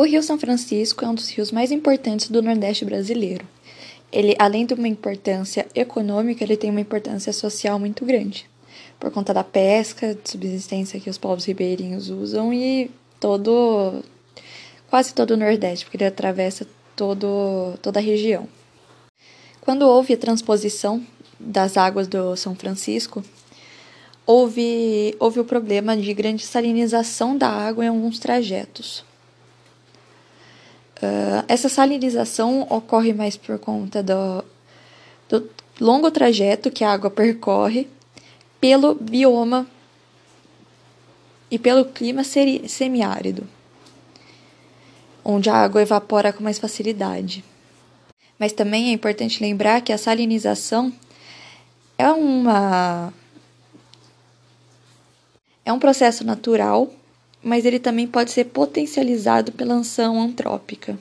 O Rio São Francisco é um dos rios mais importantes do Nordeste brasileiro. Ele, além de uma importância econômica, ele tem uma importância social muito grande, por conta da pesca, de subsistência que os povos ribeirinhos usam e todo, quase todo o Nordeste, porque ele atravessa todo, toda a região. Quando houve a transposição das águas do São Francisco, houve, houve o problema de grande salinização da água em alguns trajetos. Uh, essa salinização ocorre mais por conta do, do longo trajeto que a água percorre pelo bioma e pelo clima semiárido, onde a água evapora com mais facilidade. Mas também é importante lembrar que a salinização é uma é um processo natural mas ele também pode ser potencializado pela ação antrópica.